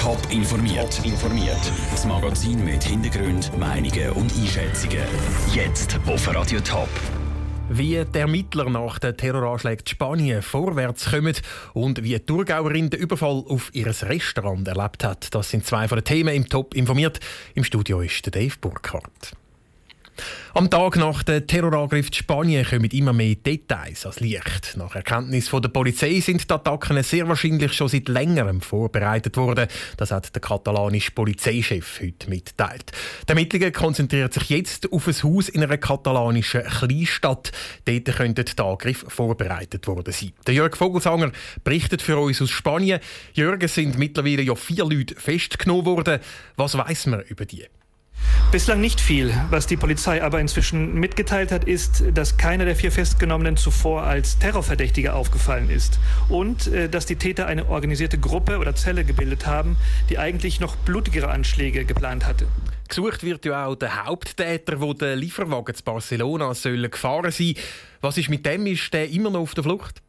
Top informiert. informiert. Das Magazin mit Hintergrund, Meinungen und Einschätzungen. Jetzt auf Radio Top. Wie die Ermittler nach den Terroranschlägen in Spanien vorwärts kommen und wie die Thurgauerin den Überfall auf ihr Restaurant erlebt hat, das sind zwei von den Themen im Top informiert. Im Studio ist der Dave Burkhardt. Am Tag nach dem Terrorangriff in Spanien kommen immer mehr Details ans Licht. Nach Erkenntnis von der Polizei sind die Attacken sehr wahrscheinlich schon seit längerem vorbereitet worden. Das hat der katalanische Polizeichef heute mitgeteilt. Die Ermittlungen konzentrieren sich jetzt auf ein Haus in einer katalanischen Kleinstadt. Dort könnten die Angriffe vorbereitet worden sein. Der Jörg Vogelsanger berichtet für uns aus Spanien. Jörg, sind mittlerweile ja vier Leute festgenommen worden. Was weiß man über die? Bislang nicht viel. Was die Polizei aber inzwischen mitgeteilt hat, ist, dass keiner der vier Festgenommenen zuvor als Terrorverdächtiger aufgefallen ist und äh, dass die Täter eine organisierte Gruppe oder Zelle gebildet haben, die eigentlich noch blutigere Anschläge geplant hatte. Gesucht wird ja auch der Haupttäter, der Lieferwagen zu Barcelona soll gefahren sein. Was ist mit dem? Ist der immer noch auf der Flucht?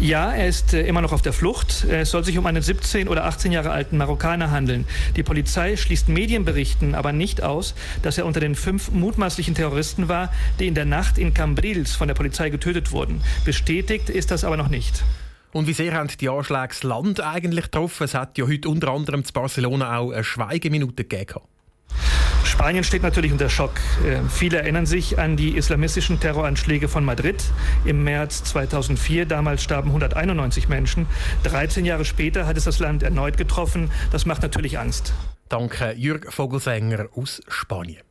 Ja, er ist äh, immer noch auf der Flucht. Es soll sich um einen 17 oder 18 Jahre alten Marokkaner handeln. Die Polizei schließt Medienberichten aber nicht aus, dass er unter den fünf mutmaßlichen Terroristen war, die in der Nacht in Cambrils von der Polizei getötet wurden. Bestätigt ist das aber noch nicht. Und wie sehr haben die Anschläge das Land eigentlich getroffen? Es hat ja heute unter anderem zu Barcelona auch eine Schweigeminute gegeben. Spanien steht natürlich unter Schock. Äh, viele erinnern sich an die islamistischen Terroranschläge von Madrid im März 2004. Damals starben 191 Menschen. 13 Jahre später hat es das Land erneut getroffen. Das macht natürlich Angst. Danke, Jürg Vogelsänger aus Spanien.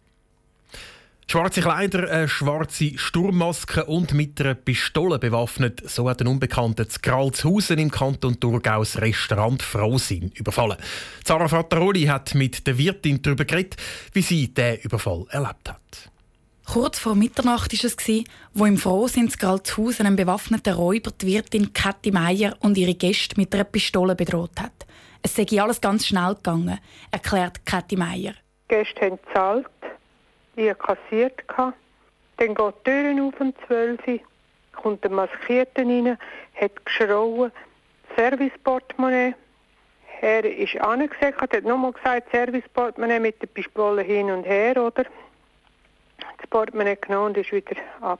Schwarze Kleider, eine schwarze Sturmmaske und mit einer Pistole bewaffnet, so hat ein Unbekannter zu Gralshausen im Kanton Thurgau das Restaurant Frohsinn überfallen. Zara Frattaroli hat mit der Wirtin darüber geredet, wie sie diesen Überfall erlebt hat. Kurz vor Mitternacht war es, wo im Frohsinn zu Gralshausen ein bewaffneter Räuber die Wirtin Kathi Meier und ihre Gäste mit einer Pistole bedroht hat. Es sei alles ganz schnell gegangen, erklärt Kathi Meier. Die Gäste haben gezahlt ich kassiert. Dann geht die Türen auf um 12 Uhr, kommt der Maskierte rein, hat geschrauen, Serviceportemonnaie. Er ist angesagt, hat nochmal gesagt, Serviceportemonnaie mit der Pistole hin und her, oder? Das Portemonnaie genommen und ist wieder ab.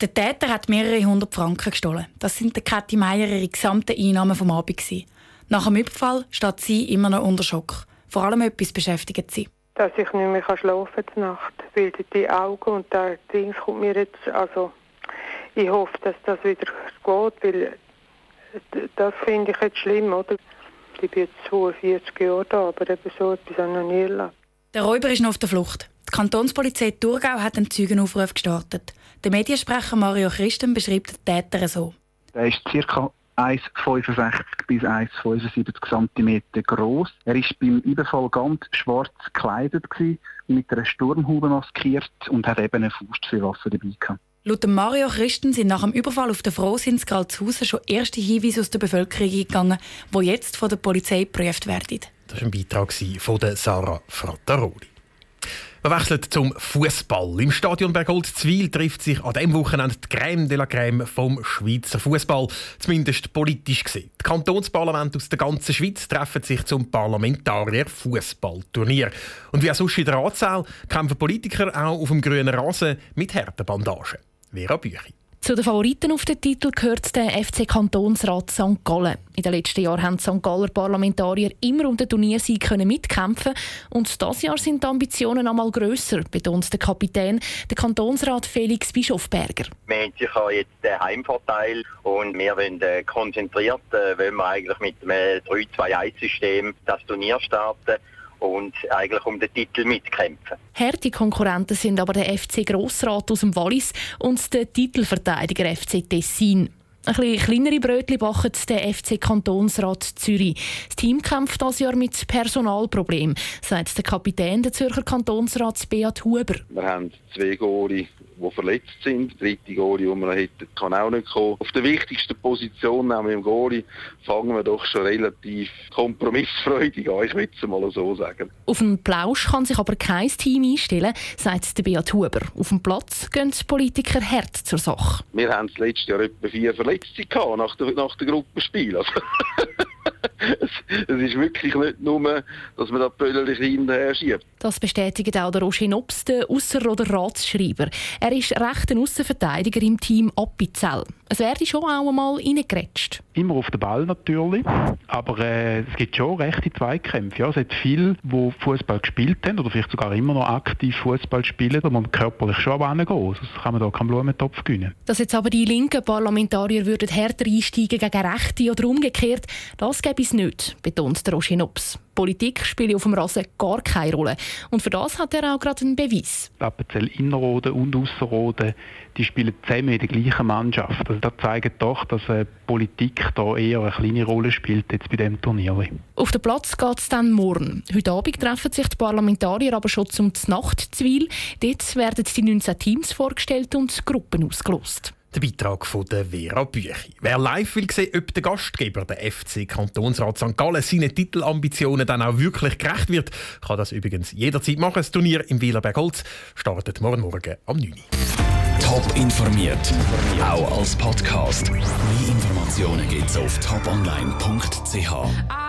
Der Täter hat mehrere hundert Franken gestohlen. Das sind der Kathi Meier ihre gesamten Einnahmen vom Abend. Nach dem Überfall steht sie immer noch unter Schock. Vor allem etwas beschäftigt sie dass ich nicht mehr schlafen kann Nacht, weil die Augen und der Dings kommt mir jetzt, also ich hoffe, dass das wieder geht, weil das finde ich jetzt schlimm, oder? Ich bin jetzt 42 Jahre da, aber eben so etwas habe ich noch nie erlebt. Der Räuber ist noch auf der Flucht. Die Kantonspolizei Thurgau hat einen Zeugenaufruf gestartet. Der Mediensprecher Mario Christen beschreibt den Täter so. Er ist ca. 1,65 bis 1,75 cm groß. Er ist beim Überfall ganz schwarz gekleidet mit einer Sturmhaube maskiert und hat eben eine Faustfeuerwaffe dabei gehabt. Laut Mario Christen sind nach dem Überfall auf der Frohsins Gralshausen schon erste Hinweise aus der Bevölkerung gegangen, die jetzt von der Polizei geprüft werden. Das war ein Beitrag von Sarah Frattaroli. Wir wechseln zum Fußball. Im Stadion Bergold-Zwil trifft sich an diesem Wochenende die Crème de la Crème vom Schweizer Fußball, zumindest politisch gesehen. Die Kantonsparlamente aus der ganzen Schweiz treffen sich zum Parlamentarier-Fußballturnier. Und wie auch sonst in der Ratssaal kämpfen Politiker auch auf dem grünen Rasen mit harten Bandagen. Vera Büchi. Zu den Favoriten auf den Titel gehört der FC Kantonsrat St. Gallen. In den letzten Jahren haben die St. Galler Parlamentarier immer um den Turniersieg mitkämpfen und dieses Jahr sind die Ambitionen einmal grösser, betont der Kapitän, der Kantonsrat Felix Bischofberger. Wir haben sicher jetzt den Heimvorteil und wir wollen äh, konzentriert, äh, wollen wir eigentlich mit einem 3-2-1-System das Turnier starten und eigentlich um den Titel mitkämpfen. Harte Konkurrenten sind aber der FC Grossrat aus dem Wallis und der Titelverteidiger FC Tessin. Ein bisschen kleinere Brötchen backen der FC Kantonsrat Zürich. Das Team kämpft dieses Jahr mit Personalproblemen, sagt der Kapitän der Zürcher Kantonsrats Beat Huber. Wir haben zwei Goli die verletzt sind. Der dritte Goalie, den wir hätten, kann auch nicht kommen. Auf der wichtigsten Position, nämlich im Goalie, fangen wir doch schon relativ kompromissfreudig an, ich würde es mal so sagen. Auf einen Plausch kann sich aber kein Team einstellen, sagt der Beat Huber. Auf dem Platz gehen die Politiker hart zur Sache. Wir haben das letzte Jahr etwa vier Verletzte gehabt nach dem nach der Gruppenspiel. Also es, es, ist wirklich nicht nur, dass man da Pöllerlich hinterher schiebt. Das bestätigt auch der Roger Nobs, der Ausserrhoder Ratsschreiber. Er ist rechter Aussenverteidiger im Team Appenzell. Es werde schon auch einmal reingerätscht. Immer auf den Ball natürlich, aber äh, es gibt schon rechte Zweikämpfe. Ja, es hat viele, die Fußball gespielt haben oder vielleicht sogar immer noch aktiv Fußball spielen, da man körperlich schon angehen. Sonst kann man da keinen Blumentopf gewinnen. Dass jetzt aber die linken Parlamentarier würden härter einsteigen gegen Rechte oder umgekehrt, das gäbe es nicht, betont der Nobs. Politik spiele auf dem Rasen gar keine Rolle. Und für das hat er auch gerade einen Beweis. Appenzell Innerrhoden und Ausserrhoden, die spielen zusammen in der gleichen Mannschaft. Also das zeigt doch, dass äh, Politik da eher eine kleine Rolle spielt jetzt bei dem Turnier. Auf den Platz geht es dann morgen. Heute Abend treffen sich die Parlamentarier aber schon zum Nachtzwil. Dort werden die 19 Teams vorgestellt und Gruppen ausgelost. Der Beitrag von der Vera Büchi. Wer live will sehen, ob der Gastgeber, der FC Kantonsrat St. Gallen, seinen Titelambitionen dann auch wirklich gerecht wird, kann das übrigens jederzeit machen. Das Turnier im Wielerberg Holz startet morgen Morgen am 9. Top informiert, auch als Podcast. Mehr Informationen gibt's auf toponline.ch.